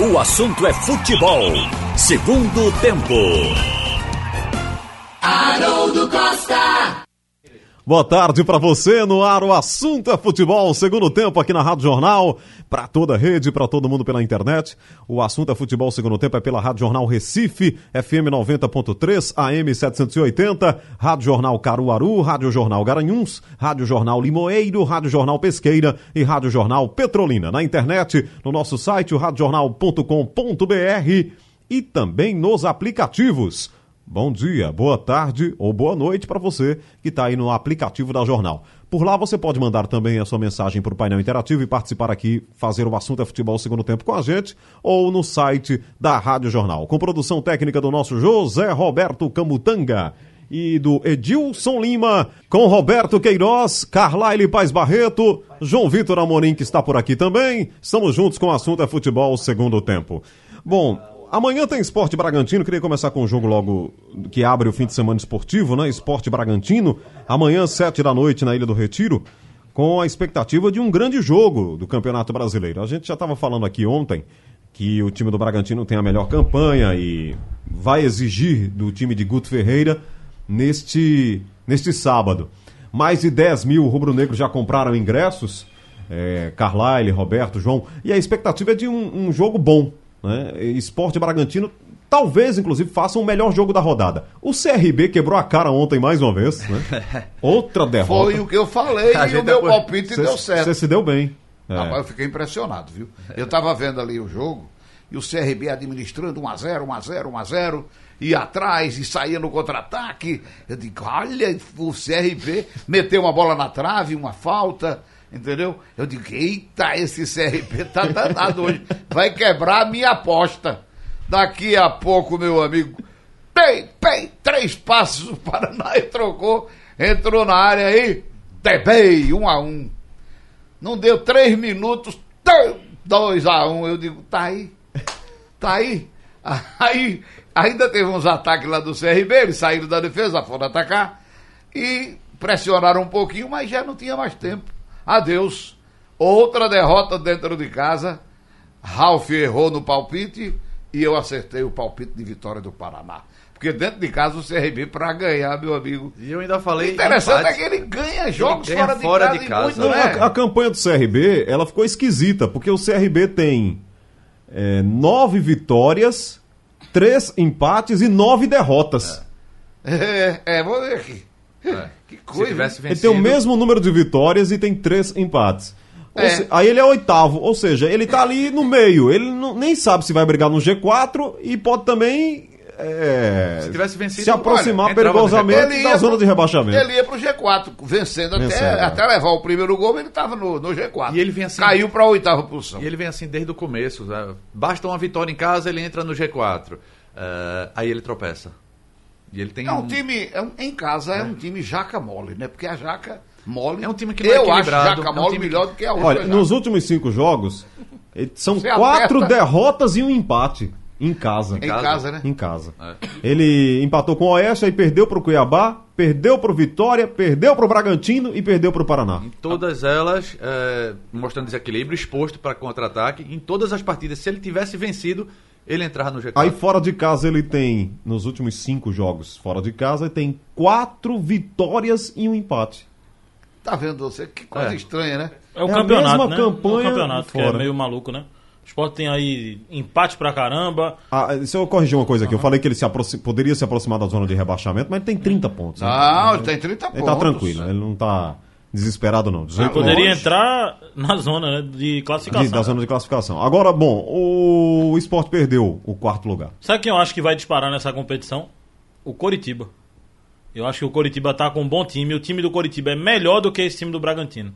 O assunto é futebol. Segundo tempo. Haroldo Costa. Boa tarde para você no ar. O assunto é futebol. Segundo tempo aqui na Rádio Jornal, para toda a rede, para todo mundo pela internet. O assunto é futebol. Segundo tempo é pela Rádio Jornal Recife, FM 90.3, AM 780, Rádio Jornal Caruaru, Rádio Jornal Garanhuns, Rádio Jornal Limoeiro, Rádio Jornal Pesqueira e Rádio Jornal Petrolina. Na internet, no nosso site, o radiojornal.com.br e também nos aplicativos. Bom dia, boa tarde ou boa noite para você que está aí no aplicativo da Jornal. Por lá você pode mandar também a sua mensagem para o painel interativo e participar aqui, fazer o assunto é futebol segundo tempo com a gente, ou no site da Rádio Jornal. Com produção técnica do nosso José Roberto Camutanga e do Edilson Lima, com Roberto Queiroz, Carlaile Paz Barreto, João Vitor Amorim, que está por aqui também. Estamos juntos com o assunto é futebol segundo tempo. Bom, Amanhã tem Esporte Bragantino. Queria começar com o jogo logo que abre o fim de semana esportivo, né? Esporte Bragantino. Amanhã, sete da noite, na Ilha do Retiro, com a expectativa de um grande jogo do Campeonato Brasileiro. A gente já estava falando aqui ontem que o time do Bragantino tem a melhor campanha e vai exigir do time de Guto Ferreira neste, neste sábado. Mais de 10 mil rubro-negros já compraram ingressos. É, Carlyle, Roberto, João. E a expectativa é de um, um jogo bom né? Esporte Bragantino talvez, inclusive, faça o melhor jogo da rodada. O CRB quebrou a cara ontem mais uma vez. Né? Outra derrota. Foi o que eu falei e o meu palpite cê, deu certo. Você se deu bem. É. Rapaz, eu fiquei impressionado, viu? Eu estava vendo ali o jogo e o CRB administrando 1x0, 1x0, 1x0, ia atrás e saía no contra-ataque. Eu digo, olha, o CRB meteu uma bola na trave, uma falta entendeu? Eu digo, eita, esse CRP tá danado hoje, vai quebrar a minha aposta. Daqui a pouco, meu amigo, pei, pei, três passos, o Paraná e trocou, entrou na área aí, tebei, um a um. Não deu três minutos, dois a um, eu digo, tá aí, tá aí. Aí ainda teve uns ataques lá do CRB, eles saíram da defesa, foram atacar e pressionaram um pouquinho, mas já não tinha mais tempo. Adeus. Outra derrota dentro de casa. Ralf errou no palpite e eu acertei o palpite de vitória do Paraná. Porque dentro de casa o CRB para ganhar, meu amigo. E eu ainda falei. O interessante empate. é que ele ganha jogos ele ganha fora, fora, de casa. De casa. Muito, né? a, a, campanha do CRB ela ficou esquisita, porque o CRB tem é, nove vitórias, três empates e nove derrotas. É, é, é vou ver aqui. É. Que coisa. Vencido... Ele tem o mesmo número de vitórias e tem três empates. É. Se... Aí ele é oitavo, ou seja, ele tá ali no meio. Ele não, nem sabe se vai brigar no G4 e pode também é, se tivesse vencido, se aproximar olha, perigosamente da zona pro, de rebaixamento. Ele ia pro G4, vencendo, vencendo até, é. até levar o primeiro gol, ele estava no, no, G4. E ele vem assim, Caiu para a oitava posição. E ele vem assim desde o começo. Né? Basta uma vitória em casa, ele entra no G4. Uh, aí ele tropeça. E ele tem é um, um... time, é um, em casa é. é. um time jaca mole, né? Porque a jaca mole. É um time que não é Eu acho jaca mole é um melhor do que a outra. Olha, nos últimos cinco jogos, são Você quatro aperta... derrotas e um empate. Em casa. Em casa, casa né? Em casa. É. Ele empatou com o Oeste, aí perdeu pro Cuiabá, perdeu pro Vitória, perdeu pro Bragantino e perdeu pro Paraná. Em todas elas, é, mostrando desequilíbrio, exposto para contra-ataque. Em todas as partidas, se ele tivesse vencido, ele entrar no G4. Aí fora de casa ele tem, nos últimos cinco jogos fora de casa, ele tem quatro vitórias e um empate. Tá vendo você? Que coisa é. estranha, né? É o é campeonato, a né? campanha é o campeonato, fora. que é meio maluco, né? O Sport tem aí empate pra caramba. Ah, se eu corrigir uma coisa aqui, uhum. eu falei que ele se poderia se aproximar da zona de rebaixamento, mas ele tem 30 pontos. Né? Não, ele tem 30 pontos. Ele tá tranquilo, ele não tá desesperado não. Ele poderia longe. entrar na zona né, de classificação. De, da zona de classificação. Agora, bom, o esporte perdeu o quarto lugar. Sabe quem eu acho que vai disparar nessa competição? O Coritiba. Eu acho que o Coritiba tá com um bom time. O time do Coritiba é melhor do que esse time do Bragantino.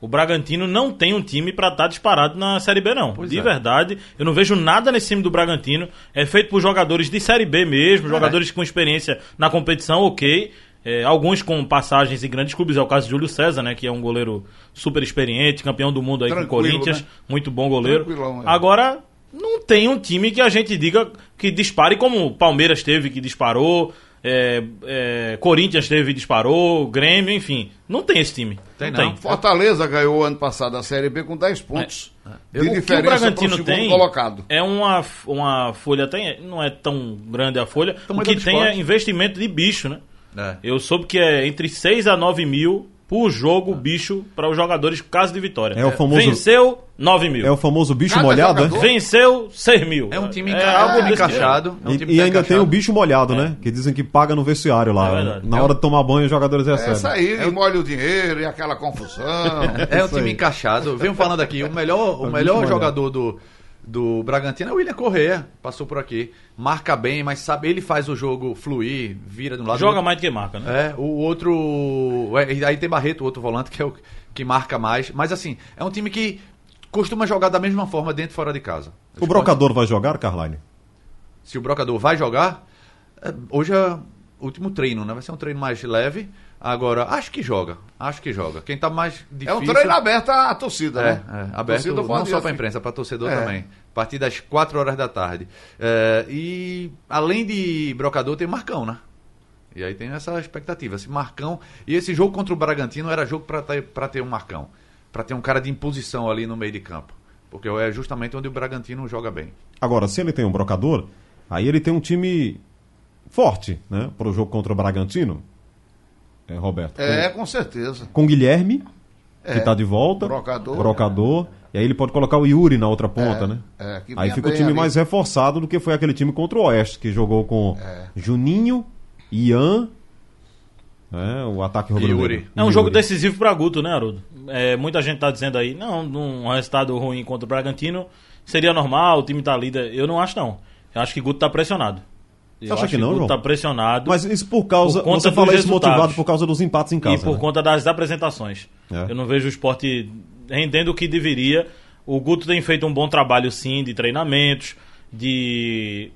O Bragantino não tem um time para estar tá disparado na Série B, não. Pois de é. verdade, eu não vejo nada nesse time do Bragantino. É feito por jogadores de Série B mesmo, é. jogadores com experiência na competição, ok. É, alguns com passagens em grandes clubes, é o caso de Júlio César, né? Que é um goleiro super experiente, campeão do mundo aí Tranquilo, com o Corinthians, né? muito bom goleiro. É. Agora, não tem um time que a gente diga que dispare como o Palmeiras teve, que disparou. é, é, Corinthians teve disparou, Grêmio, enfim. Não tem esse time. Tem não. não. Fortaleza ganhou ano passado a Série B com 10 pontos. É. De o que o Bragantino tem colocado. é uma, uma folha, tem, não é tão grande a folha, o que tem é investimento de bicho, né? É. Eu soube que é entre 6 a 9 mil por jogo bicho para os jogadores caso de vitória. É o famoso- Venceu 9 mil. É o famoso bicho Cada molhado, né? jogador- Venceu 6 mil. É um time é, enca- algo é, encaixado. é um E, time e tá ainda tem o encaixado. bicho molhado, né? Que dizem que paga no vestiário lá. É né? Na hora de tomar banho, os jogadores recebem. Essa aí, e molha o dinheiro e aquela confusão. É um Isso time encaixado. Venho falando aqui, o melhor, o É melhor jogador do, do Bragantino é o William Correa. Passou por aqui. Marca bem, mas sabe, ele faz o jogo fluir, vira de um lado. Joga do mais do que marca, né? É, o outro. é, Aí tem Barreto, o outro volante, que é o que marca mais. Mas assim, é um time que costuma jogar da mesma forma dentro e fora de casa. O brocador vai jogar, Carline? Se o brocador vai jogar, é, hoje é o último treino, né? Vai ser um treino mais leve. Agora, acho que joga. Acho que joga. Quem tá mais É difícil. um treino aberto à torcida, É, né? é, aberto Torcida não só assim. para imprensa, para torcedor É. também. A partir das 4 horas da tarde. É, e além de Brocador, tem Marcão, né? E aí tem essa expectativa. Esse Marcão. E esse jogo contra o Bragantino era jogo para ter, pra ter um Marcão. Para ter um cara de imposição ali no meio de campo. Porque é justamente onde o Bragantino joga bem. Agora, se ele tem um brocador, aí ele tem um time forte, né? Para o jogo contra o Bragantino. É, Roberto. É, com certeza. Com, com Guilherme, É. que tá de volta. Brocador. Brocador. E aí ele pode colocar o Yuri na outra ponta, É, né? é, que aí fica o time ali. mais reforçado do que foi aquele time contra o Oeste, que jogou com É. Juninho, Ian, né, o ataque rubro Yuri. É um jogo decisivo para Guto, né, Haroldo? É, muita gente tá dizendo aí, não, num resultado ruim contra o Bragantino seria normal, o time tá líder. Eu não acho, não. Eu acho que Guto tá pressionado. Eu Você acha acho que não, Guto João? tá pressionado Mas isso por causa. Por conta você fala isso motivado por causa dos empates em casa. e por né? conta das apresentações. É. Eu não vejo o esporte rendendo o que deveria. O Guto tem feito um bom trabalho, sim, de treinamentos, de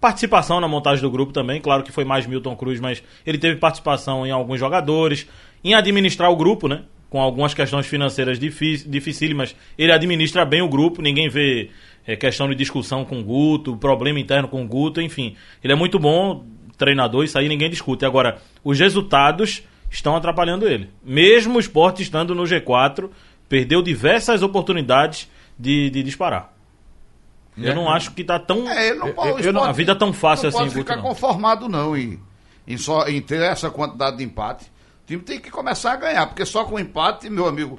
participação na montagem do grupo também. Claro que foi mais Milton Cruz, mas ele teve participação em alguns jogadores, em administrar o grupo, né? Com algumas questões financeiras dificílimas, ele administra bem o grupo, ninguém vê é, questão de discussão com o Guto, problema interno com o Guto, enfim. Ele é muito bom treinador, isso aí ninguém discute. Agora, os resultados estão atrapalhando ele. Mesmo o esporte estando no G4, perdeu diversas oportunidades de, de disparar. Eu É. não acho que tá tão. É, ele não pode, eu- eu não- a vida tão fácil não assim, pode Guto, ficar não. conformado, não, em, em, só, em ter essa quantidade de empate. O time tem que começar a ganhar, porque só com empate, meu amigo,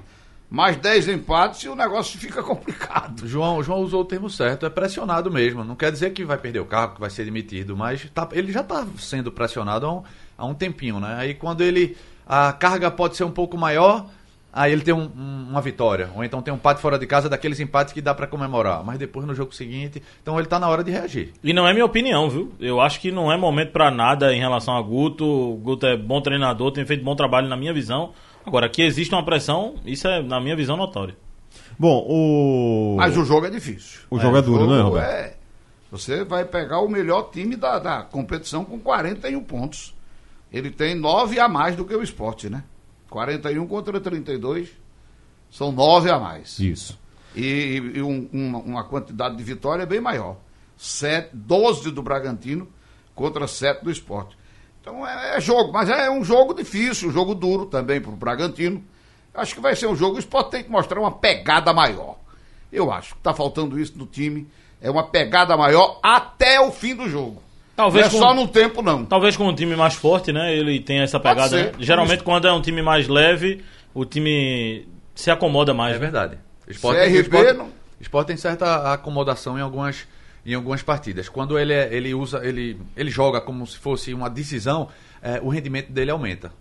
mais 10 empates e o negócio fica complicado. João, João usou o termo certo, é pressionado mesmo. Não quer dizer que vai perder o cargo, que vai ser demitido, mas tá- ele já está sendo pressionado há um, há um tempinho, né? Aí quando ele. A carga pode ser um pouco maior, aí ele tem um- um- uma vitória. Ou então tem um empate fora de casa, daqueles empates que dá para comemorar. Mas depois no jogo seguinte. Então ele tá na hora de reagir. E não é minha opinião, viu? Eu acho que não é momento pra nada em relação a Guto. O Guto é bom treinador, tem feito bom trabalho na minha visão. Agora, que existe uma pressão, isso é, na minha visão, notório. Bom, o. Mas o jogo é difícil. O jogo é duro, O né, jogo Roberto? é- Você vai pegar o melhor time da, da competição com 41 pontos. Ele tem 9 a mais do que o esporte, né? 41 contra 32. São 9 a mais. Isso. e, e um- uma, uma quantidade de vitória bem maior. Sete, 12 do Bragantino contra 7 do esporte. Então é, é jogo, mas é um jogo difícil, um jogo duro também para o Bragantino. Acho que vai ser um jogo. O esporte tem que mostrar uma pegada maior. Eu acho que está faltando isso no time. É uma pegada maior até o fim do jogo. Talvez não é com- só no tempo, não. Talvez com um time mais forte, né? Ele tem essa pegada. né? Geralmente, quando é um time mais leve, o time se acomoda mais. É né? verdade. Esporte, CRB esporte, não- esporte tem certa acomodação em algumas, em algumas partidas. Quando ele, é- ele usa, ele, ele joga como se fosse uma decisão, é, o rendimento dele aumenta.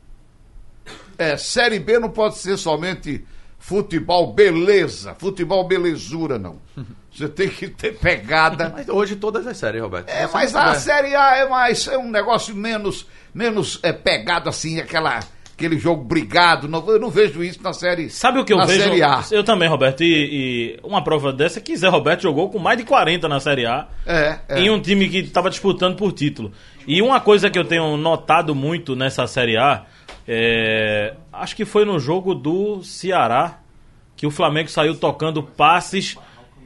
É, Série B não pode ser somente futebol beleza, futebol belezura, não. Você tem que ter pegada. Mas hoje todas as séries, Roberto. É, mas a tiver- Série A é mais é um negócio menos menos é, pegado assim, aquela aquele jogo brigado. Não, eu não vejo isso na série Sabe o que eu na vejo? Série A. Eu também, Roberto. E, e uma prova dessa é que Zé Roberto jogou com mais de 40 na Série A. É, é. Em um time que estava disputando por título. E uma coisa que eu tenho notado muito nessa Série A, é, acho que foi no jogo do Ceará, que o Flamengo saiu tocando passes.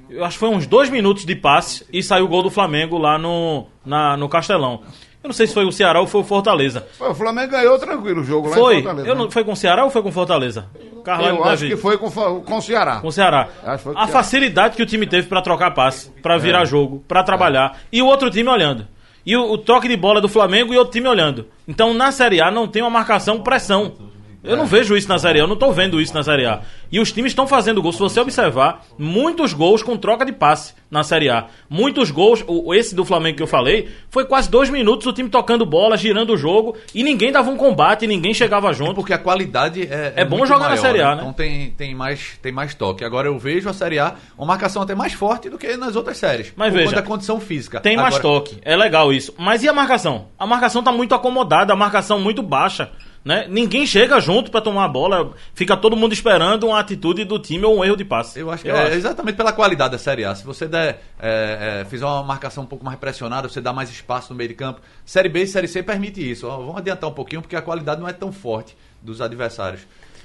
Eu acho que foi uns dois minutos de passe e saiu o gol do Flamengo lá no, na- no Castelão. Eu não sei se foi o Ceará ou foi o Fortaleza. O Flamengo ganhou tranquilo o jogo lá Foi. em Fortaleza. Eu não, né? foi com o Ceará ou foi com o Fortaleza? Carvalho Eu acho que foi com, com o Ceará. Com o Ceará. Foi com A facilidade que o time teve pra trocar passe, pra É. virar jogo, pra trabalhar. E o outro time olhando. E o, o troque de bola do Flamengo e outro time olhando. Então na Série A não tem uma marcação pressão. Eu É. não vejo isso na Série A, eu não tô vendo isso na Série A. E os times estão fazendo gols. Se você observar, muitos gols com troca de passe na Série A. Muitos gols, o, esse do Flamengo que eu falei, foi quase dois minutos o time tocando bola, girando o jogo, e ninguém dava um combate, ninguém chegava junto. Porque a qualidade é. É bom muito jogar na maior, Série A, né? Então tem, tem, mais, tem mais toque. Agora eu vejo a Série A uma marcação até mais forte do que nas outras séries. Mas veja, da condição física. Tem mais Agora, toque, é legal isso. Mas e a marcação? A marcação tá muito acomodada, a marcação muito baixa. Né? Ninguém chega junto pra tomar a bola, fica todo mundo esperando uma atitude do time ou um erro de passe. Eu acho que é exatamente pela qualidade da Série A. Se você der, é, é, fizer uma marcação um pouco mais pressionada, você dá mais espaço no meio de campo. Série B e Série C permite isso. Ó, vamos adiantar um pouquinho, porque a qualidade não é tão forte dos adversários.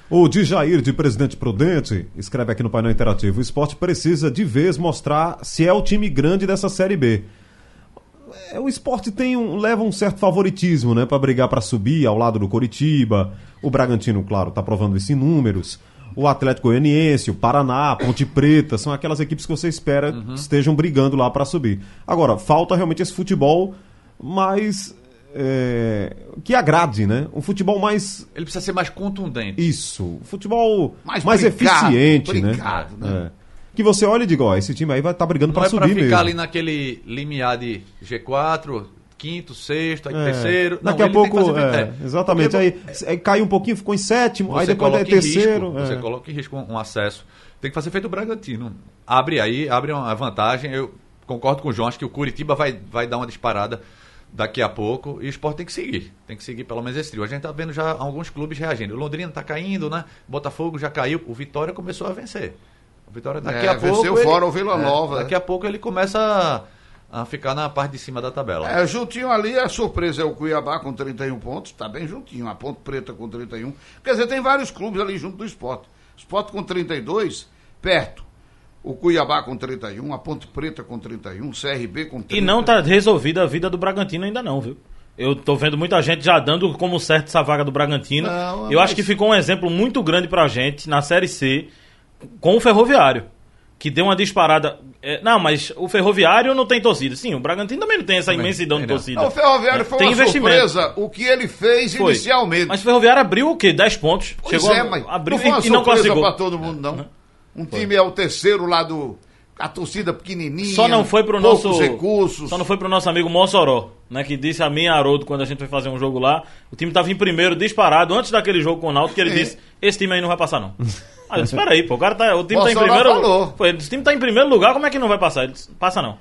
O Dijair, de Presidente Prudente, escreve aqui no painel interativo: o esporte precisa de vez mostrar se é o time grande dessa Série B. É, O esporte tem um, leva um certo favoritismo, né, para brigar para subir ao lado do Coritiba. O Bragantino, claro, tá provando isso em números. O Atlético Goianiense, o Paraná, a Ponte Preta, são aquelas equipes que você espera que estejam brigando lá para subir. Agora, falta realmente esse futebol mais é, que agrade, né? Um futebol mais Ele precisa ser mais contundente. isso, futebol Mais mais, brincado, eficiente, brincado, né? né? É. Que você olha e diga, ó, esse time aí vai estar brigando Não pra é pra subir ficar mesmo. ali naquele limiar de G4, quinto, sexto, aí É. terceiro. Não, Daqui a pouco, é, é. exatamente. Porque Aí, aí cai um pouquinho, ficou em sétimo, aí você depois é coloca em terceiro. risco, é. Você coloca em risco um, um acesso. Tem que fazer feito o Bragantino. Abre aí, abre uma vantagem. Eu concordo com o João, acho que o Curitiba vai, vai dar uma disparada daqui a pouco e o esporte tem que seguir. Tem que seguir pelo menos esse trio. A gente tá vendo já alguns clubes reagindo. O Londrina tá caindo, né? Botafogo já caiu. O Vitória começou a vencer. O Vitória daqui É, a pouco. venceu fora o Vila Nova, Daqui a pouco ele começa a, a ficar na parte de cima da tabela. É, juntinho ali, a surpresa é o Cuiabá com 31 pontos, tá bem juntinho. A Ponte Preta com 31. Quer dizer, tem vários clubes ali junto do esporte. Esporte com 32, perto. O Cuiabá com 31, a Ponte Preta com 31, CRB com 30. E não tá resolvida a vida do Bragantino ainda não, viu? Eu tô vendo muita gente já dando como certo essa vaga do Bragantino. Não, Eu mas- acho que ficou um exemplo muito grande pra gente na Série C com o Ferroviário. Que deu uma disparada. É, não, mas o Ferroviário não tem torcida. Sim, o Bragantino também não tem essa Também imensidão de não. torcida. Não, o Ferroviário É, foi tem uma surpresa o que ele fez Foi. inicialmente. Mas o Ferroviário abriu o quê? 10 pontos. Pois Chegou é, mas abriu não foi uma e, e não surpresa classificou. pra todo mundo, não. Um time é o terceiro lá do... A torcida pequenininha. Só não foi pro nosso. recursos. Só não foi pro nosso amigo Mossoró, né? Que disse a mim e a Haroldo quando a gente foi fazer um jogo lá. O time tava em primeiro, disparado, antes daquele jogo com o Náutico, que ele Sim. disse: esse time aí não vai passar, não. Aí eu disse, peraí, pô, o cara tá. O time tá em primeiro. falou. Foi, esse time tá em primeiro lugar, como é que não vai passar? Ele disse, passa não.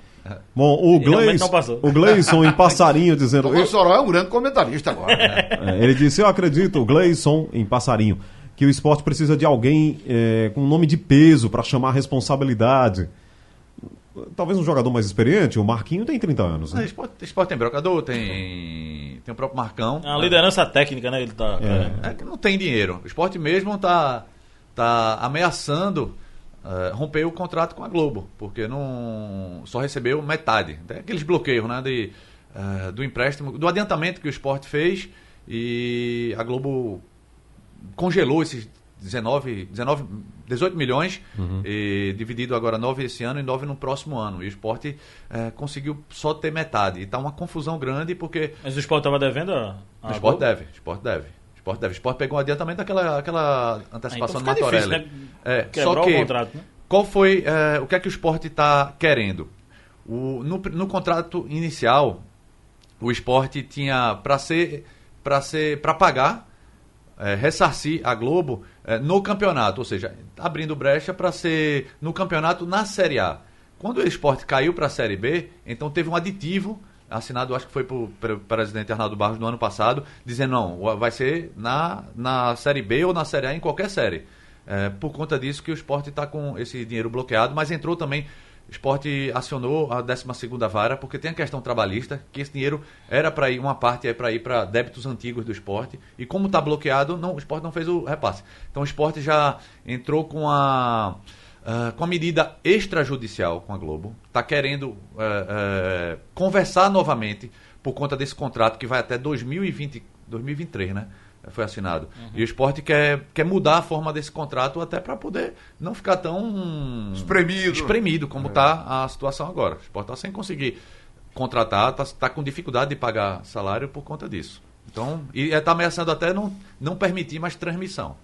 Bom, o Gleison, o Gleison em passarinho dizendo. O Mossoró é um grande comentarista agora. né? É, ele disse: Eu acredito, o Gleison em passarinho, que o esporte precisa de alguém é, com nome de peso para chamar a responsabilidade. Talvez um jogador mais experiente, o Marquinho tem 30 anos. Né? esporte, esporte tem brocador, tem, tem o próprio Marcão. A liderança técnica, né? Ele tá. querendo. É que não tem dinheiro. O esporte mesmo tá, tá ameaçando eh, romper o contrato com a Globo, porque não só recebeu metade. Tem aqueles bloqueios né, de, eh, do empréstimo, do adiantamento que o esporte fez e a Globo congelou esses 19, 19 18 milhões, e dividido agora 9 esse ano e 9 no próximo ano. E o esporte eh, conseguiu só ter metade. E tá uma confusão grande porque Mas o Sport tava devendo a. a o esporte deve, o esporte deve. O esporte deve. O esporte pegou um adiantamento daquela aquela antecipação Ah, então do fica difícil, Matorelli. né? É, só o que, contrato, né? qual foi, é, o que é que o esporte está querendo? O, no, no contrato inicial, o esporte tinha para ser, para ser, para pagar, é, ressarcir a Globo é, no campeonato, ou seja, abrindo brecha para ser no campeonato na Série A. Quando o esporte caiu para a Série B, então teve um aditivo assinado, acho que foi pelo presidente Arnaldo Barros no ano passado, dizendo não, vai ser na, na Série B ou na Série A, em qualquer série. É, por conta disso que o esporte está com esse dinheiro bloqueado, mas entrou também. Esporte acionou a 12 vara, porque tem a questão trabalhista, que esse dinheiro era para ir, uma parte é para ir para débitos antigos do esporte, e como está bloqueado, não, o esporte não fez o repasse. Então o esporte já entrou com a, ah, com a medida extrajudicial com a Globo, está querendo eh, eh, conversar novamente por conta desse contrato que vai até 2020, 2023, né? Foi assinado. E o esporte quer, quer mudar a forma desse contrato até para poder não ficar tão Espremido. espremido como está a situação agora. O esporte está sem conseguir contratar, está tá com dificuldade de pagar salário por conta disso. Então, e está ameaçando até não, não permitir mais transmissão.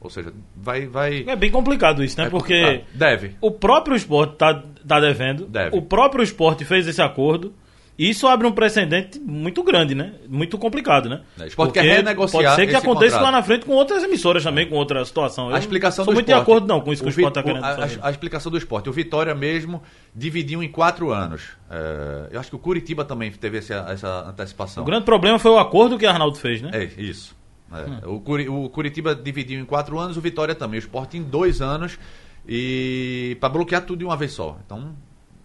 Ou seja, vai. vai É bem complicado isso, né? é Porque. Deve. o próprio esporte tá, tá devendo. Deve. O próprio esporte fez esse acordo. Isso abre um precedente muito grande, né? Muito complicado, né? É, o esporte quer Porque renegociar Pode ser que aconteça contrato. lá na frente com outras emissoras também, com outra situação. Eu A explicação não sou do muito esporte, de acordo não com isso que o, Vi- esporte está querendo a, fazer. a- a explicação do esporte. O Vitória mesmo dividiu em quatro anos. É, eu acho que o Curitiba também teve essa, essa antecipação. O grande problema foi o acordo que o Arnaldo fez, né? É, isso. É. O, Curi- o Curitiba dividiu em quatro anos, o Vitória também. O esporte em dois anos e para bloquear tudo de uma vez só. Então,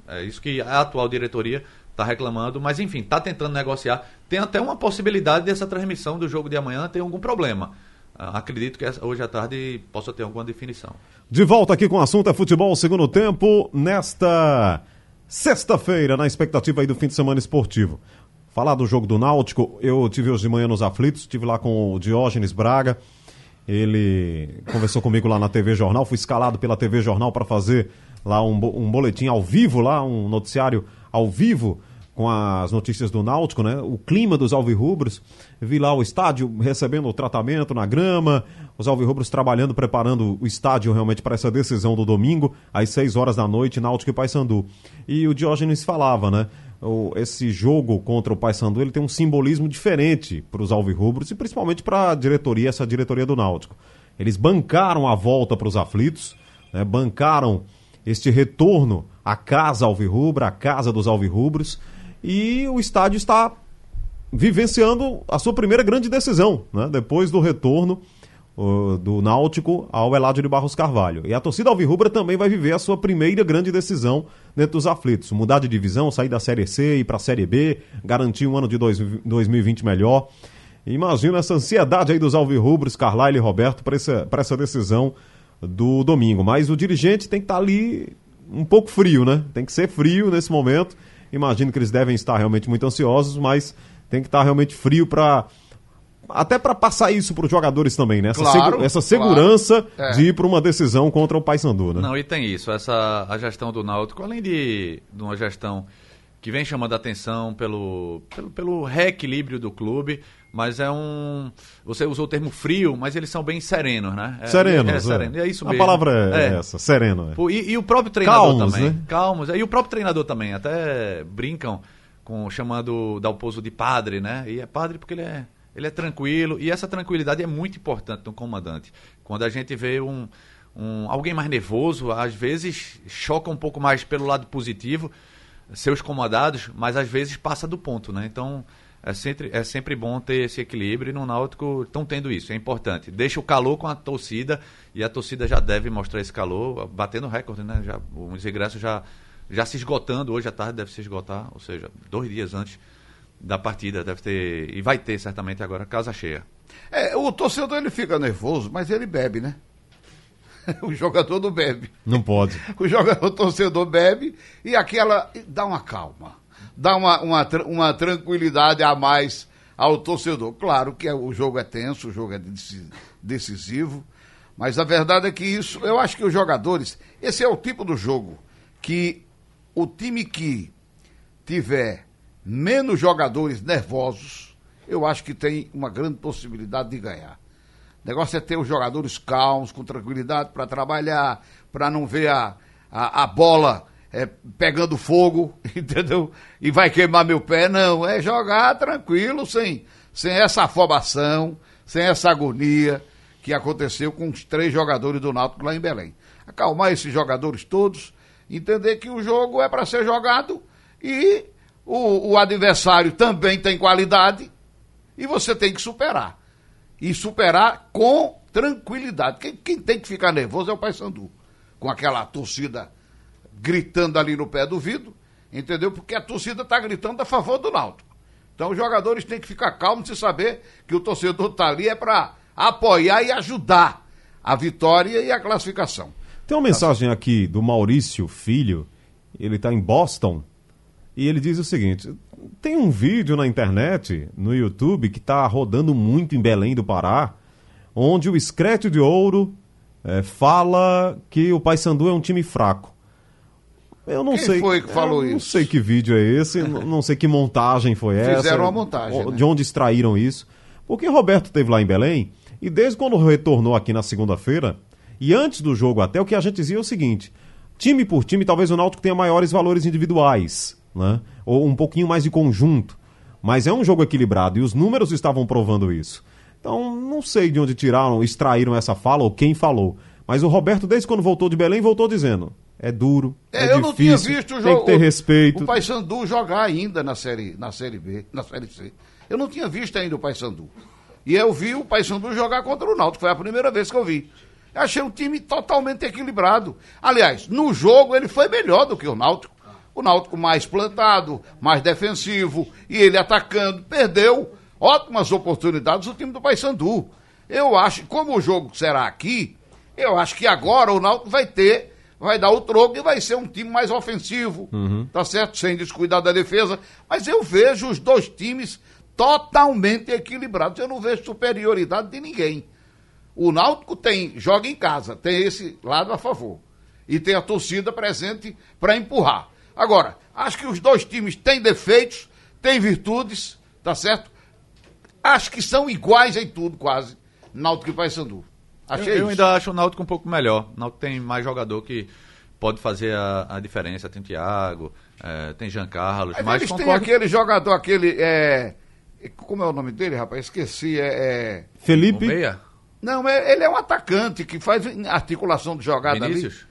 é isso que a atual diretoria está reclamando, mas enfim, está tentando negociar. Tem até uma possibilidade dessa transmissão do jogo de amanhã ter algum problema. Ah, acredito que hoje à tarde possa ter alguma definição. De volta aqui com o assunto é futebol segundo tempo, nesta sexta-feira, na expectativa aí do fim de semana esportivo. Falar do jogo do Náutico, eu tive hoje de manhã nos aflitos, estive lá com o Diógenes Braga, ele conversou comigo lá na TV Jornal, fui escalado pela TV Jornal para fazer lá um, um boletim ao vivo, lá um noticiário ao vivo com as notícias do Náutico, né? O clima dos alvirrubros. Vi lá o estádio recebendo o tratamento na grama, os alvirrubros trabalhando, preparando o estádio realmente para essa decisão do domingo, às 6 horas da noite, Náutico e Paysandu. E o Diógenes falava, né? Esse jogo contra o Paysandu, ele tem um simbolismo diferente para os alvirrubros e principalmente para a diretoria, essa diretoria do Náutico. Eles bancaram a volta para os aflitos, né? bancaram este retorno à casa alvirrubra, à casa dos alvirrubros, e o estádio está vivenciando a sua primeira grande decisão, né? depois do retorno uh, do Náutico ao Eládio de Barros Carvalho. E a torcida alvirrubra também vai viver a sua primeira grande decisão dentro dos aflitos. Mudar de divisão, sair da Série C e ir para a Série B, garantir um ano de dois- 2020 melhor. Imagina essa ansiedade aí dos alvirrubros, Carlyle e Roberto, para essa, essa decisão do domingo. Mas o dirigente tem que estar ali um pouco frio, né? Tem que ser frio nesse momento. Imagino que eles devem estar realmente muito ansiosos, mas tem que estar realmente frio para até para passar isso para os jogadores também, né? Essa, Claro, segu- essa segurança claro. É. de ir para uma decisão contra o Paysandu, né? Não, e tem isso. Essa, a gestão do Náutico, além de, de uma gestão que vem chamando a atenção pelo, pelo, pelo reequilíbrio do clube, mas é um. Você usou o termo frio, mas eles são bem serenos, né? É, Serenos, É, é. sereno. É isso A mesmo. palavra é, É. essa, sereno. é. E, e o próprio treinador Calmos, também. né? Calmos. E o próprio treinador também. Até brincam com chamando Dalpozo de padre, né? E é padre porque ele é, ele é tranquilo. E essa tranquilidade é muito importante no comandante. Quando a gente vê um, um alguém mais nervoso, às vezes choca um pouco mais pelo lado positivo seus comandados, mas às vezes passa do ponto, né? Então é sempre, é sempre bom ter esse equilíbrio e no Náutico estão tendo isso, é importante. Deixa o calor com a torcida e a torcida já deve mostrar esse calor, batendo recorde, né? Já, os ingressos já, já se esgotando, hoje à tarde deve se esgotar, ou seja, dois dias antes da partida deve ter, e vai ter certamente agora, casa cheia. É, o torcedor ele fica nervoso, mas ele bebe, né? o jogador não bebe. Não pode. O jogador o torcedor bebe e aquela. dá uma calma. Dá uma, uma, uma tranquilidade a mais ao torcedor. Claro que é- o jogo é tenso, o jogo é deci- decisivo. Mas a verdade é que isso. Eu acho que os jogadores. Esse é o tipo do jogo que o time que tiver menos jogadores nervosos, eu acho que tem uma grande possibilidade de ganhar. O negócio é ter os jogadores calmos, com tranquilidade para trabalhar, para não ver a, a, a bola é, pegando fogo, entendeu? E vai queimar meu pé. Não, é jogar tranquilo, sem, sem essa afobação, sem essa agonia que aconteceu com os três jogadores do Náutico lá em Belém. Acalmar esses jogadores todos, entender que o jogo é para ser jogado e o, o adversário também tem qualidade e você tem que superar. E superar com tranquilidade. Quem, quem tem que ficar nervoso é o Paysandu. Com aquela torcida gritando ali no pé do vidro, entendeu? Porque a torcida está gritando a favor do Náutico. Então os jogadores têm que ficar calmos e saber que o torcedor está ali é para apoiar e ajudar a vitória e a classificação. Tem uma mensagem aqui do Maurício Filho, ele está em Boston. E ele diz o seguinte: tem um vídeo na internet, no YouTube, que está rodando muito em Belém do Pará, onde o Screte de Ouro eh, fala que o Paysandu é um time fraco. Eu não Quem sei. foi que falou eu Não isso? sei que vídeo é esse, não sei que montagem foi essa. Fizeram uma montagem, né? De onde extraíram isso. Porque Roberto esteve lá em Belém e desde quando retornou aqui na segunda-feira, e antes do jogo até, o que a gente dizia é o seguinte: time por time, talvez o Náutico tenha maiores valores individuais, né? Ou um pouquinho mais de conjunto. Mas é um jogo equilibrado e os números estavam provando isso. Então, não sei de onde tiraram, extraíram essa fala ou quem falou. Mas o Roberto, desde quando voltou de Belém, voltou dizendo: é duro, é, É, eu não tinha difícil, visto o tem jogo. que ter respeito. O Paysandu jogar ainda na série, na série B, na série C. Eu não tinha visto ainda o Paysandu. E eu vi o Paysandu jogar contra o Náutico, foi a primeira vez que eu vi. Eu achei um time totalmente equilibrado. Aliás, no jogo ele foi melhor do que o Náutico. O Náutico mais plantado, mais defensivo, e ele atacando, perdeu ótimas oportunidades o time do Paysandu. Eu acho, como o jogo será aqui, eu acho que agora o Náutico vai ter, vai dar o troco e vai ser um time mais ofensivo, tá certo? Sem descuidar da defesa. Mas eu vejo os dois times totalmente equilibrados. Eu não vejo superioridade de ninguém. O Náutico tem, joga em casa, tem esse lado a favor. E tem a torcida presente para empurrar. Agora, acho que os dois times têm defeitos, têm virtudes, tá certo? Acho que são iguais em tudo, quase. Náutico e Paysandu. Eu, Achei eu isso. ainda acho o Náutico um pouco melhor. O Náutico tem mais jogador que pode fazer a, a diferença. Tem Thiago, eh, tem Jean Carlos, Mas, mas eles têm concordo... aquele jogador, aquele. É... Como é o nome dele, rapaz? Esqueci. É, é- Felipe, meia, Não, é- ele é um atacante que faz articulação de jogada Vinícius,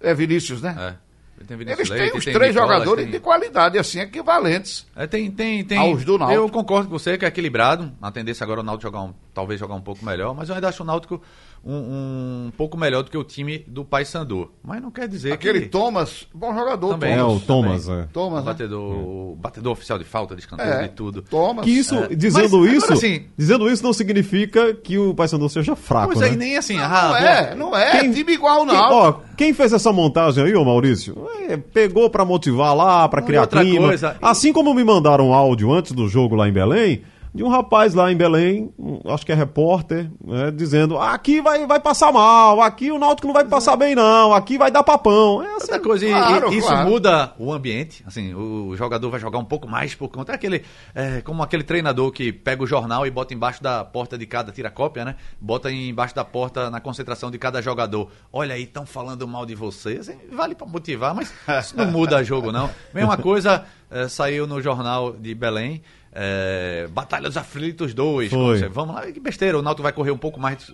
ali. É Vinícius, né? é. Eles Leite, têm os tem três Nicolas, jogadores tem- de qualidade, assim, equivalentes. É, tem, tem, tem. Aos do Náutico. Eu concordo com você que é equilibrado. A tendência agora é o Náutico jogar um, talvez jogar um pouco melhor, mas eu ainda acho o Náutico um, um pouco melhor do que o time do Paysandu. Mas não quer dizer Aquele que Thomas, bom jogador, Também. é Thomas. o Thomas, também. é. Thomas, o né? batedor, o batedor oficial de falta, de escanteio, É, de tudo. Thomas. Que isso, É. dizendo Mas, isso, agora sim. dizendo isso não significa que o Paysandu seja fraco, Pois né? aí nem assim, Não, ah, não é, não é. Quem- time igual Quem, não. ó, quem fez essa montagem aí, ô Maurício, é, pegou pra motivar lá, pra Não, criar clima. coisa- Assim como me mandaram um áudio antes do jogo lá em Belém, de um rapaz lá em Belém, acho que é repórter, né, dizendo: aqui vai, vai passar mal, aqui o Náutico não vai passar bem, não, aqui vai dar papão. É assim, coisa, claro, e isso claro. muda o ambiente. Assim, o jogador vai jogar um pouco mais por conta. É aquele, é, como aquele treinador que pega o jornal e bota embaixo da porta de cada, tira cópia, né? Bota embaixo da porta na concentração de cada jogador. Olha aí, estão falando mal de você. Assim, vale pra motivar, mas isso não muda jogo, não. Mesma coisa, é, saiu no jornal de Belém. É, Batalha dos Aflitos 2. Foi. Você, Vamos lá, que besteira. O Náutico vai correr um pouco mais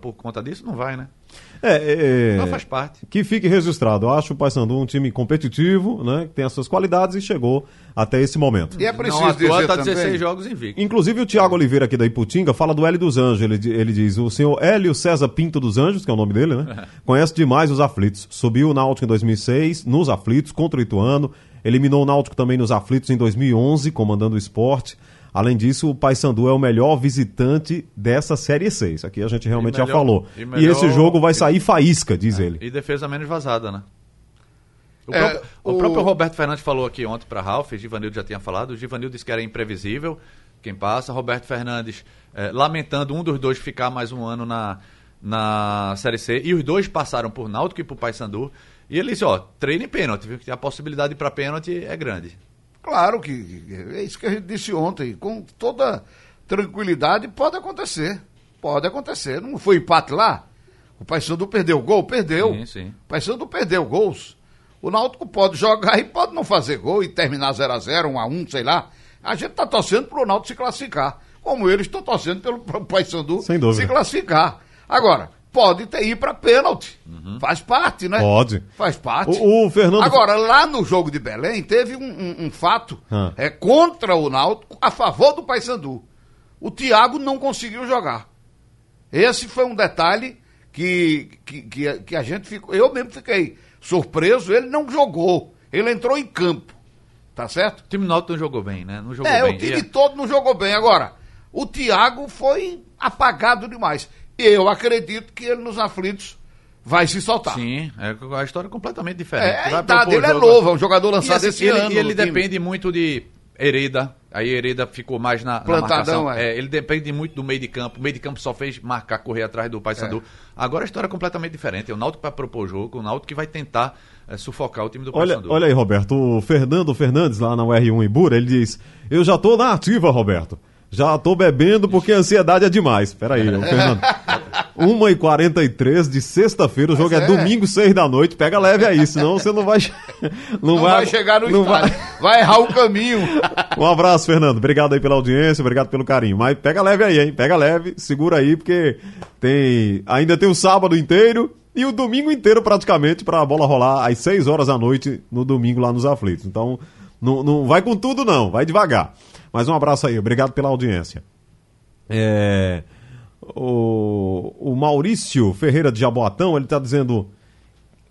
por conta disso? Não vai, né? É, é, é, Não faz parte. que fique registrado. Eu acho o Paysandu um time competitivo, né, que tem as suas qualidades e chegou até esse momento. E é preciso não dizer tá também... 16 jogos invicto. Inclusive o Tiago Oliveira aqui da Iputinga fala do Hélio dos Anjos. Ele, ele diz: o senhor Hélio César Pinto dos Anjos, que é o nome dele, né? Conhece demais os aflitos. Subiu o Náutico em 2006, nos aflitos, contra o Ituano. Eliminou o Náutico também nos aflitos em 2011, comandando o esporte. Além disso, o Paysandu é o melhor visitante dessa Série C. Isso aqui a gente realmente E melhor- já falou. e E, melhor- esse jogo vai sair faísca, diz ele. E defesa menos vazada, né? O, É, próprio, o o- próprio Roberto Fernandes falou aqui ontem para Ralf, o Givanildo já tinha falado, o Givanildo disse que era imprevisível quem passa, Roberto Fernandes eh, lamentando um dos dois ficar mais um ano na, na Série C, e os dois passaram por Náutico e por Paysandu, e ele disse, ó, treine em pênalti, viu, que a possibilidade para pênalti é grande. Claro que é isso que a gente disse ontem. Com toda tranquilidade, pode acontecer. Pode acontecer. Não foi empate lá? O Paysandu perdeu o gol? Perdeu. Sim, sim. O Paysandu perdeu gols. O Náutico pode jogar e pode não fazer gol e terminar 0 a 0 1 a 1 sei lá. A gente está torcendo para o Náutico se classificar. Como eles estão torcendo pelo pro Paysandu se classificar. Agora, pode ter, ir para pênalti. Faz parte, né? Pode. Faz parte. O- o Fernando- Agora, lá no jogo de Belém, teve um, um- um fato Ah. é, contra o Náutico a favor do Paysandu. O Thiago não conseguiu jogar. Esse foi um detalhe que, que, que, a- que a gente ficou. Eu mesmo fiquei surpreso, ele não jogou. Ele entrou em campo. Tá certo? O time Náutico não jogou bem, né? Não jogou É, bem. o time E- todo não jogou bem. Agora, o Thiago foi apagado demais. Eu acredito que ele nos aflitos vai se soltar. Sim, é a história é completamente diferente. É, a idade dele é novo, é um jogador E, lançado assim, esse ele, ano. e ele time. depende muito de Hereda. Aí Hereda ficou mais na, na Plantadão, marcação. é. É, ele depende muito do meio de campo. O meio de campo só fez marcar, correr atrás do Paysandu. É. Agora a história é completamente diferente. É o Náutico para propor o jogo, o Náutico que vai tentar é, sufocar o time do Olha, Paysandu. olha aí, Roberto. O Fernando Fernandes, lá na UR1 em Bura, ele diz: Eu já tô na ativa, Roberto. Já tô bebendo porque a ansiedade é demais. Peraí, Fernando. 1h43 de sexta-feira, o jogo é, é. domingo, 6 da noite. Pega leve aí, senão você não vai. che- Não vai, chegar no não vai-. Vai... errar o caminho. Um abraço, Fernando. Obrigado aí pela audiência, obrigado pelo carinho. Mas pega leve aí, hein? Pega leve, segura aí, porque tem ainda tem o sábado inteiro e o domingo inteiro praticamente para a bola rolar às 6 horas da noite no domingo lá nos Aflitos. Então, não, não vai com tudo não, vai devagar. Mas um abraço aí, obrigado pela audiência. É, o, o Maurício Ferreira de Jaboatão, ele tá dizendo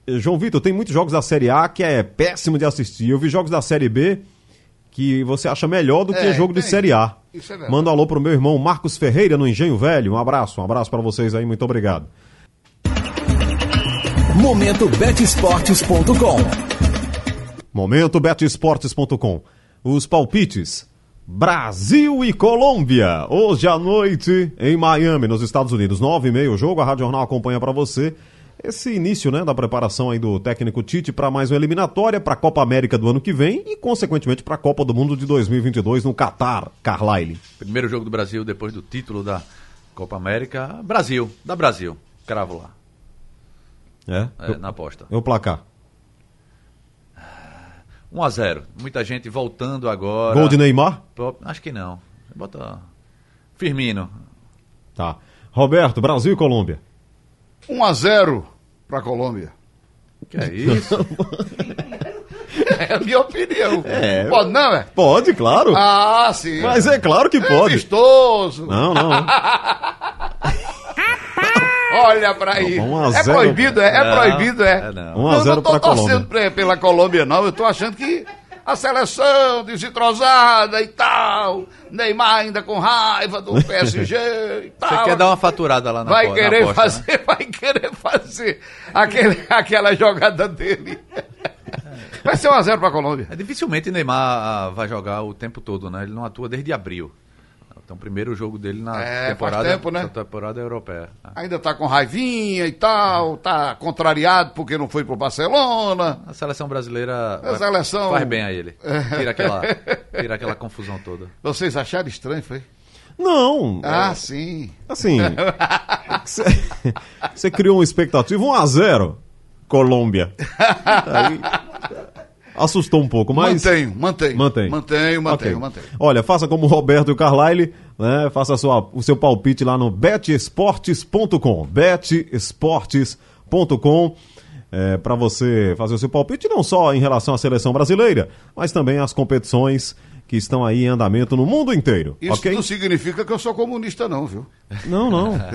João Vitor, tem muitos jogos da Série A que é péssimo de assistir. Eu vi jogos da Série B que você acha melhor do que É, jogo de tem. Série A. Isso é. Manda um alô pro meu irmão Marcos Ferreira no Engenho Velho. Um abraço, um abraço para vocês aí, muito obrigado. Momento betesportes.com. Momento betesportes.com. Os palpites. Brasil e Colômbia, hoje à noite em Miami, nos Estados Unidos, nove e meia o jogo, a Rádio Jornal acompanha para você esse início, né, da preparação aí do técnico Tite para mais uma eliminatória para a Copa América do ano que vem e consequentemente para a Copa do Mundo de 2022 no Catar, Carlyle. Primeiro jogo do Brasil depois do título da Copa América. Brasil, da Brasil. Cravo lá, É? é, Eu- na aposta. é o placar. 1 a 0 Muita gente voltando agora. Gol de Neymar? Acho que não. Bota. Firmino. Tá. Roberto, Brasil e Colômbia. 1x0 pra Colômbia. Que é isso? É a minha opinião. É. Pode não, é? Pode, claro. Ah, sim. Mas é claro que É pode. Vistoso. Não, não. Olha pra aí. Um a É proibido, é? É Não, proibido, é? é não. Um a Eu zero não tô torcendo Colômbia. pela Colômbia, não. Eu tô achando que a seleção desentrosada e tal, Neymar ainda com raiva do PSG e tal. Você quer dar uma faturada lá na vai po- na querer aposta, né? fazer, vai querer fazer aquele, aquela jogada dele. Vai ser 1x0 pra Colômbia. É, dificilmente Neymar ah, vai jogar o tempo todo, né? Ele não atua desde abril. Então, primeiro jogo dele na É, temporada, tempo, né? na temporada europeia. Ainda tá com raivinha e tal, tá contrariado porque não foi pro Barcelona. A seleção brasileira A seleção- faz bem a ele. Tira aquela, tira aquela confusão toda. Vocês acharam estranho, foi? Não. Ah, sim. Assim, você- você criou uma expectativa 1 a 0 Colômbia. Aí, assustou um pouco, mas Mantenho, mantenho. mantém. Mantenho, mantenho, Ok. mantenho. Olha, faça como o Roberto e o Carlyle, né? Faça sua- o seu palpite lá no betesportes.com. betesportes.com é, para você fazer o seu palpite não só em relação à seleção brasileira, mas também às competições que estão aí em andamento no mundo inteiro, Isso ok? não significa que eu sou comunista, não, viu? Não, não.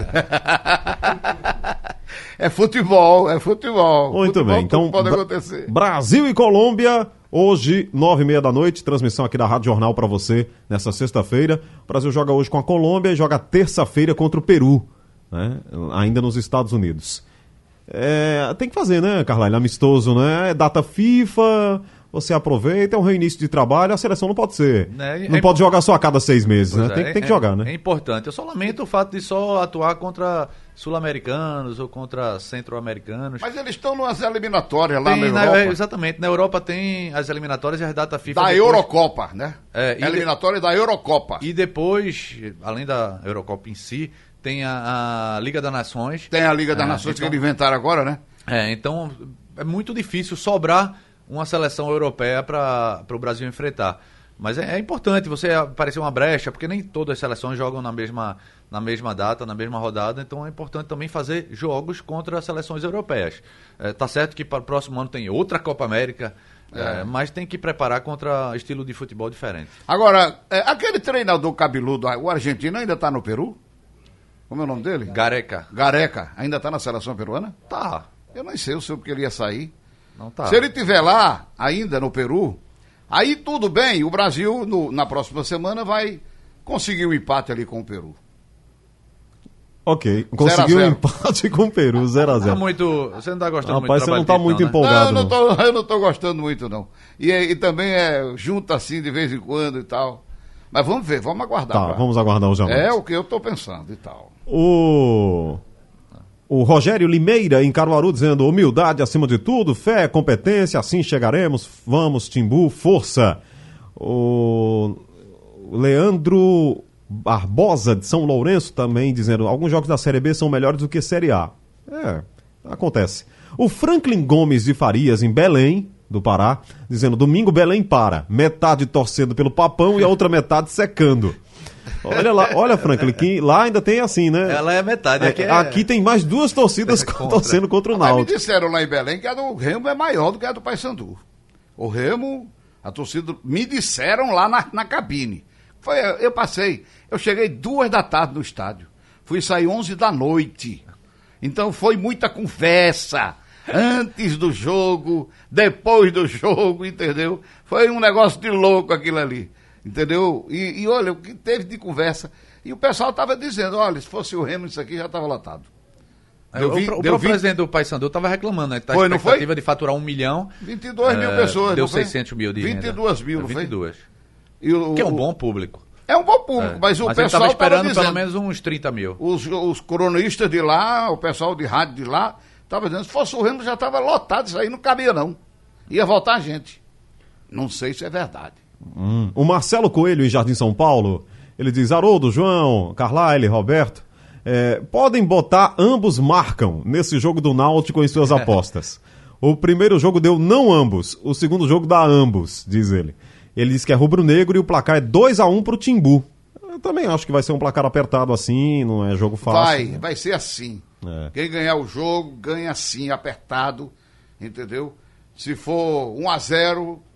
É futebol, é futebol. Muito Futebol, bem, então pode acontecer. Brasil e Colômbia, hoje, nove e meia da noite, transmissão aqui da Rádio Jornal para você nessa sexta-feira. O Brasil joga hoje com a Colômbia e joga terça-feira contra o Peru, né? ainda nos Estados Unidos. É, tem que fazer, né, Carlyle? Amistoso, né? É Data FIFA, você aproveita, é um reinício de trabalho, a seleção não pode ser. Né, Não é- pode jogar só a cada seis meses, né? Pois Tem, é, que- tem que é- jogar, É né? importante. Eu só lamento o fato de só atuar contra sul-americanos ou contra centro-americanos. Mas eles estão numas eliminatórias lá Tem na na- Europa. é, exatamente. Na Europa tem as eliminatórias e as data FIFA. Da depois- Eurocopa, né? É, e de- eliminatória da Eurocopa. E depois, além da Eurocopa em si, tem a, a Liga das Nações. Tem a Liga das É, Nações que então- eles inventaram agora, né? É, então é muito difícil sobrar uma seleção europeia para o Brasil enfrentar. Mas é, é importante você aparecer uma brecha, porque nem todas as seleções jogam na mesma, na mesma data, na mesma rodada, então é importante também fazer jogos contra as seleções europeias. É, tá certo que para o próximo ano tem outra Copa América, é, mas tem que preparar contra estilo de futebol diferente. Agora, é, aquele treinador cabeludo, o argentino ainda tá no Peru? Como é o nome dele? Gareca. Gareca. Ainda tá na seleção peruana? Tá. Eu não sei, eu soube que ele ia sair. Não tá. Se ele estiver lá, ainda no Peru, aí tudo bem, o Brasil, no- na próxima semana, vai conseguir o empate ali com o Peru. Ok, conseguiu um zero. empate com o Peru, 0x0. Tá muito, você não tá gostando Rapaz, você muito não do tá trabalho muito não, né? empolgado. Não, eu não, não. tô, eu não tô gostando muito, não. E, e também é junto assim de vez em quando e tal. Mas vamos ver, vamos aguardar. Tá, pra- vamos aguardar o jornal. É o que eu tô pensando e tal. O, o Rogério Limeira, em Caruaru, dizendo: humildade acima de tudo, fé, competência, assim chegaremos. Vamos, Timbu, força. O Leandro Barbosa, de São Lourenço, também dizendo: alguns jogos da Série B são melhores do que Série A. É, acontece. O Franklin Gomes de Farias, em Belém, do Pará, dizendo: domingo Belém para, metade torcendo pelo papão e a outra metade secando. Olha lá, olha, Franklin, que lá ainda tem assim, né? Ela é metade. Aqui, é... Aqui tem mais duas torcidas Contra. torcendo contra o Mas me Náutico. disseram lá em Belém que a do Remo é maior do que a do Paysandu. O Remo, a torcida, me disseram lá na, na cabine. Foi, eu passei, eu cheguei duas da tarde no estádio. Fui sair onze da noite. Então foi muita conversa. Antes do jogo, depois do jogo, entendeu? Foi um negócio de louco aquilo ali. Entendeu? E, e olha, o que teve de conversa. E o pessoal estava dizendo, olha, se fosse o Remo, isso aqui já estava lotado. É, Eu o vi- o presidente do Paysandu estava reclamando, né? Tá a Foi, expectativa de faturar um milhão. 22 mil é, pessoas, Deu não foi? 600 mil de renda. 22 mil, não foi? 22. E o- Que é um bom público. É um bom público, É. mas o ele pessoal estava estava esperando dizendo, pelo menos uns 30 mil. os, os cronistas de lá, o pessoal de rádio de lá, estava dizendo, se fosse o Remo já estava lotado, isso aí não cabia não. Ia voltar a gente. Não sei se é verdade. Hum. O Marcelo Coelho, em Jardim São Paulo, ele diz: Haroldo, João, Carlyle, Roberto, é, podem botar ambos marcam nesse jogo do Náutico em suas apostas. o primeiro jogo deu não ambos, o segundo jogo dá ambos, diz ele. Ele diz que é rubro-negro e o placar é 2 a 1 pro Timbu. Eu também acho que vai ser um placar apertado assim, não é jogo fácil. Vai, vai ser assim. É. Quem ganhar o jogo, ganha assim, apertado, entendeu? Se for 1 a 0 ah,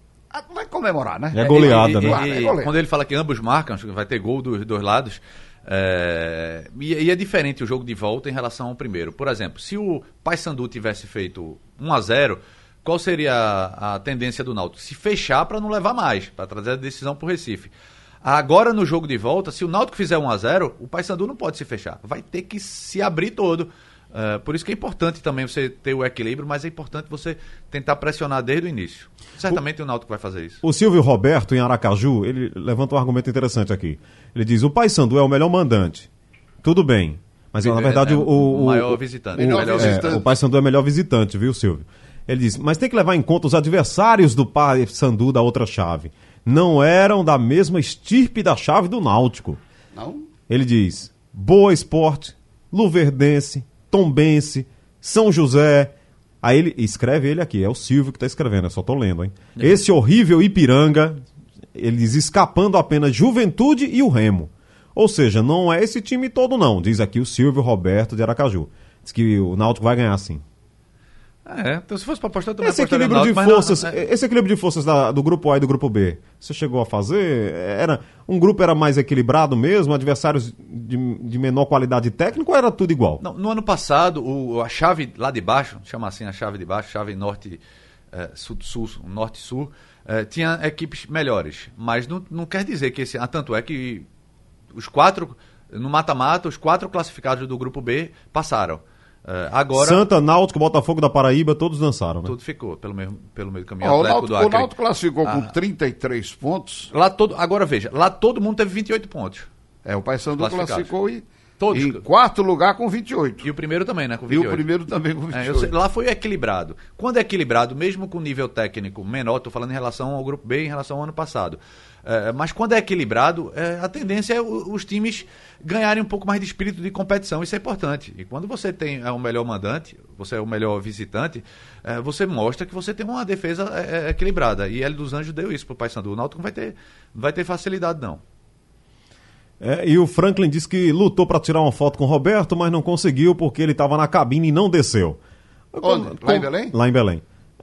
vai comemorar, né? É goleada, E- e- né? e- Claro, é goleada. quando ele fala que ambos marcam, acho que vai ter gol dos dois lados. é, e, e é diferente o jogo de volta em relação ao primeiro. Por exemplo, se o Paysandu tivesse feito 1 a 0 qual seria a, a tendência do Náutico? Se fechar para não levar mais, para trazer a decisão para o Recife. Agora no jogo de volta, se o Náutico fizer 1 a 0 o Paysandu não pode se fechar. Vai ter que se abrir todo. É, por isso que é importante também você ter o equilíbrio, mas é importante você tentar pressionar desde o início. Certamente o Náutico vai fazer isso. O Silvio Roberto, em Aracaju, ele levanta um argumento interessante aqui. Ele diz: o Paysandu é o melhor mandante. Tudo bem. Mas, na É, verdade, é, o, o, o maior o- visitante. O, Melhor é, visitante. o Paysandu é melhor visitante, viu, Silvio? Ele diz: mas tem que levar em conta os adversários do Paysandu da outra chave. Não eram da mesma estirpe da chave do Náutico. Não? Ele diz: Boa Esporte, Luverdense, Tombense, São José. Aí ele escreve ele aqui, é o Silvio que está escrevendo, eu só tô lendo, hein? Esse horrível Ipiranga, eles escapando apenas Juventude e o Remo. Ou seja, não é esse time todo não, diz aqui o Silvio Roberto de Aracaju. Diz que o Náutico vai ganhar sim. É, então se fosse para apostar, eu também Esse equilíbrio de Náutico, mas não- forças, é- esse equilíbrio de forças da- do grupo A e do grupo B, você chegou a fazer? Era um grupo era mais equilibrado mesmo, adversários de, de menor qualidade técnica ou era tudo igual? Não, no ano passado, o- a chave lá de baixo, chama assim a chave de baixo, chave norte, eh, sul, sul, norte sul, eh, tinha equipes melhores. Mas não, não quer dizer que esse. Ah, tanto é que os quatro, no mata-mata, os quatro classificados do grupo B passaram. Eh, agora Santa, Náutico, Botafogo da Paraíba, todos dançaram, né? tudo ficou pelo mesmo, pelo meio do caminho. Ó, o, Náutico, do o. Náutico classificou com Ah. 33 pontos. Lá todo, agora veja, lá todo mundo teve 28 pontos. É, o Paysandu classificou e, Todos. em quarto lugar com 28. E o primeiro também, né? Com E 28. o primeiro também com 28. É, sei, lá foi equilibrado. Quando é equilibrado, mesmo com nível técnico menor, estou falando em relação ao grupo B, em relação ao ano passado. É, mas quando é equilibrado, é, a tendência é o- os times ganharem um pouco mais de espírito de competição. Isso é importante. E quando você tem é, o melhor mandante, você é o melhor visitante, é, você mostra que você tem uma defesa é, é, equilibrada. E Hélio dos Anjos deu isso para o Paysandu. O Náutico não vai ter, não vai ter facilidade, não. É, e o Franklin disse que lutou para tirar uma foto com o Roberto, mas não conseguiu porque ele estava na cabine e não desceu. Onde? Lá em Belém? Lá em Belém.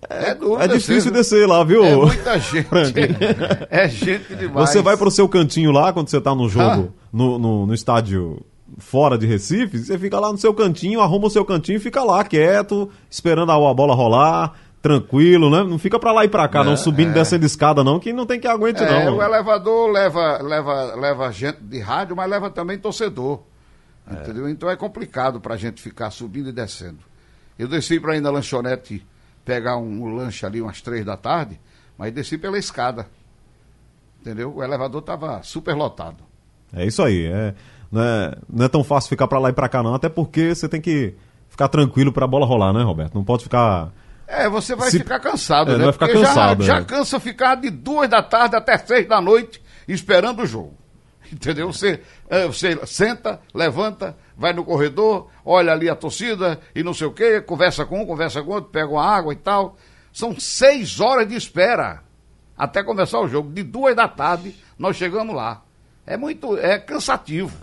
É, duro É difícil né? descer lá, viu? É muita gente. É gente demais. Você vai pro seu cantinho lá, quando você tá no jogo, Ah. no, no, no estádio fora de Recife, você fica lá no seu cantinho, arruma o seu cantinho e fica lá quieto, esperando a, bola rolar, tranquilo, né? Não fica pra lá e pra cá, não subindo e descendo escada, não, que não tem que aguente, É, não. o elevador leva, leva, leva gente de rádio, mas leva também torcedor. Entendeu? Então é complicado para a gente ficar subindo e descendo. Eu desci para na lanchonete pegar um, um lanche ali umas três da tarde, mas desci pela escada. Entendeu? O elevador estava super lotado. É isso aí. É, não, é, não é tão fácil ficar para lá e para cá, não. Até porque você tem que ficar tranquilo para a bola rolar, né, Roberto? Não pode ficar. É, você vai Se- ficar cansado, É, né? vai ficar Porque cansado, já, é. já cansa ficar de duas da tarde até seis da noite esperando o jogo. Entendeu? Você, é, você senta, levanta, vai no corredor, olha ali a torcida e não sei o quê, conversa com um, conversa com outro, pega uma água e tal. São seis horas de espera até começar o jogo. De duas da tarde nós chegamos lá. É muito, é cansativo,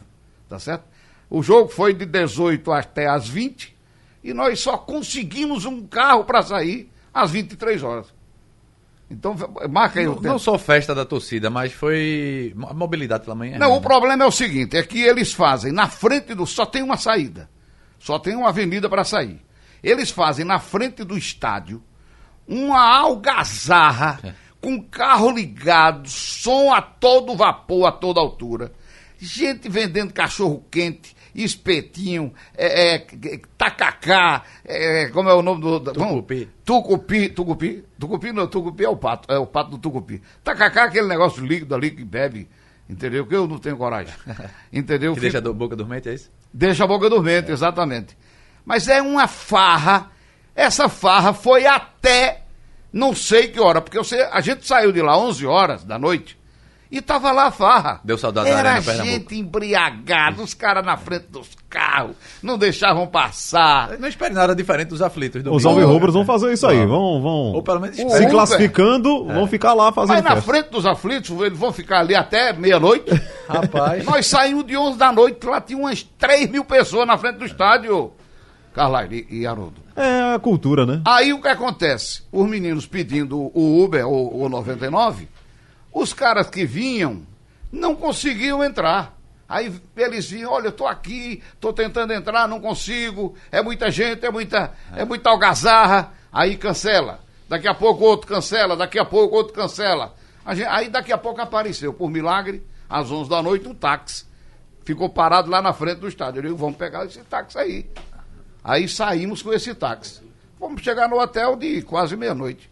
tá certo? O jogo foi de 18 até às 20 e nós só conseguimos um carro para sair às 23 horas. Então, marca aí o Não, tempo. não só festa da torcida, mas foi a mobilidade pela manhã. Não, o problema é o seguinte, é que eles fazem na frente do. Só tem uma saída. Só tem uma avenida para sair. Eles fazem na frente do estádio uma algazarra com carro ligado, som a todo vapor, a toda altura. Gente vendendo cachorro quente, espetinho, é, é, tacacá, é, como é o nome do. Tucupi. Tucupi, tucupi, tucupi não, tucupi é o pato, é o pato do tucupi. Tacacá é aquele negócio líquido ali que bebe, entendeu? Que eu não tenho coragem. Entendeu? Que deixa a boca dormente, é isso? Deixa a boca dormente, exatamente. Mas é uma farra. Essa farra foi até não sei que hora, porque a gente saiu de lá 11 horas da noite e tava lá a farra. Deu saudade da Era Arena Pernambuco. gente embriagada, os caras na frente dos carros, não deixavam passar. Não espere nada diferente dos aflitos do Os domingo. Alvirrubros vão fazer isso aí. Vão, vão Ou pelo menos se espere. Uber. classificando, vão ficar lá fazendo Mas na festa. frente dos aflitos, eles vão ficar ali até meia-noite. Rapaz. Nós saímos de 11 da noite, lá tinha umas 3 mil pessoas na frente do estádio. Carla e, e Haroldo. É a cultura, né? Aí o que acontece? Os meninos pedindo o Uber ou o 99, os caras que vinham não conseguiam entrar. Aí eles vinham, olha, eu tô aqui, tô tentando entrar, não consigo, é muita gente, é muita, é muita algazarra. Aí cancela. Daqui a pouco outro cancela, daqui a pouco outro cancela. Gente- aí daqui a pouco apareceu, por milagre, às 11 da noite, um táxi. Ficou parado lá na frente do estádio. Eu digo, vamos pegar esse táxi aí. Aí saímos com esse táxi. Fomos chegar no hotel de quase meia-noite.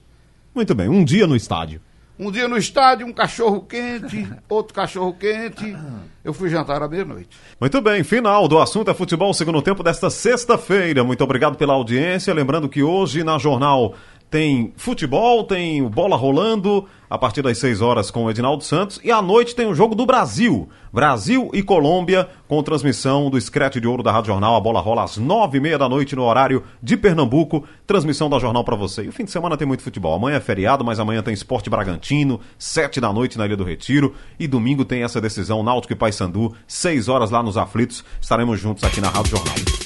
Muito bem, um dia no estádio. Um dia no estádio, um cachorro quente, outro cachorro quente. Eu fui jantar à meia-noite. Muito bem, final do assunto é futebol, segundo tempo desta sexta-feira. Muito obrigado pela audiência. Lembrando que hoje na jornal tem futebol, tem bola rolando a partir das 6 horas com o Edinaldo Santos e à noite tem o jogo do Brasil. Brasil e Colômbia com transmissão do Scratch de Ouro da Rádio Jornal. A bola rola às nove e meia da noite no horário de Pernambuco. Transmissão da Jornal para você. E o fim de semana tem muito futebol. Amanhã é feriado, mas amanhã tem Esporte Bragantino, sete da noite na Ilha do Retiro. E domingo tem essa decisão Náutico e Paysandu, seis horas lá nos Aflitos. Estaremos juntos aqui na Rádio Jornal.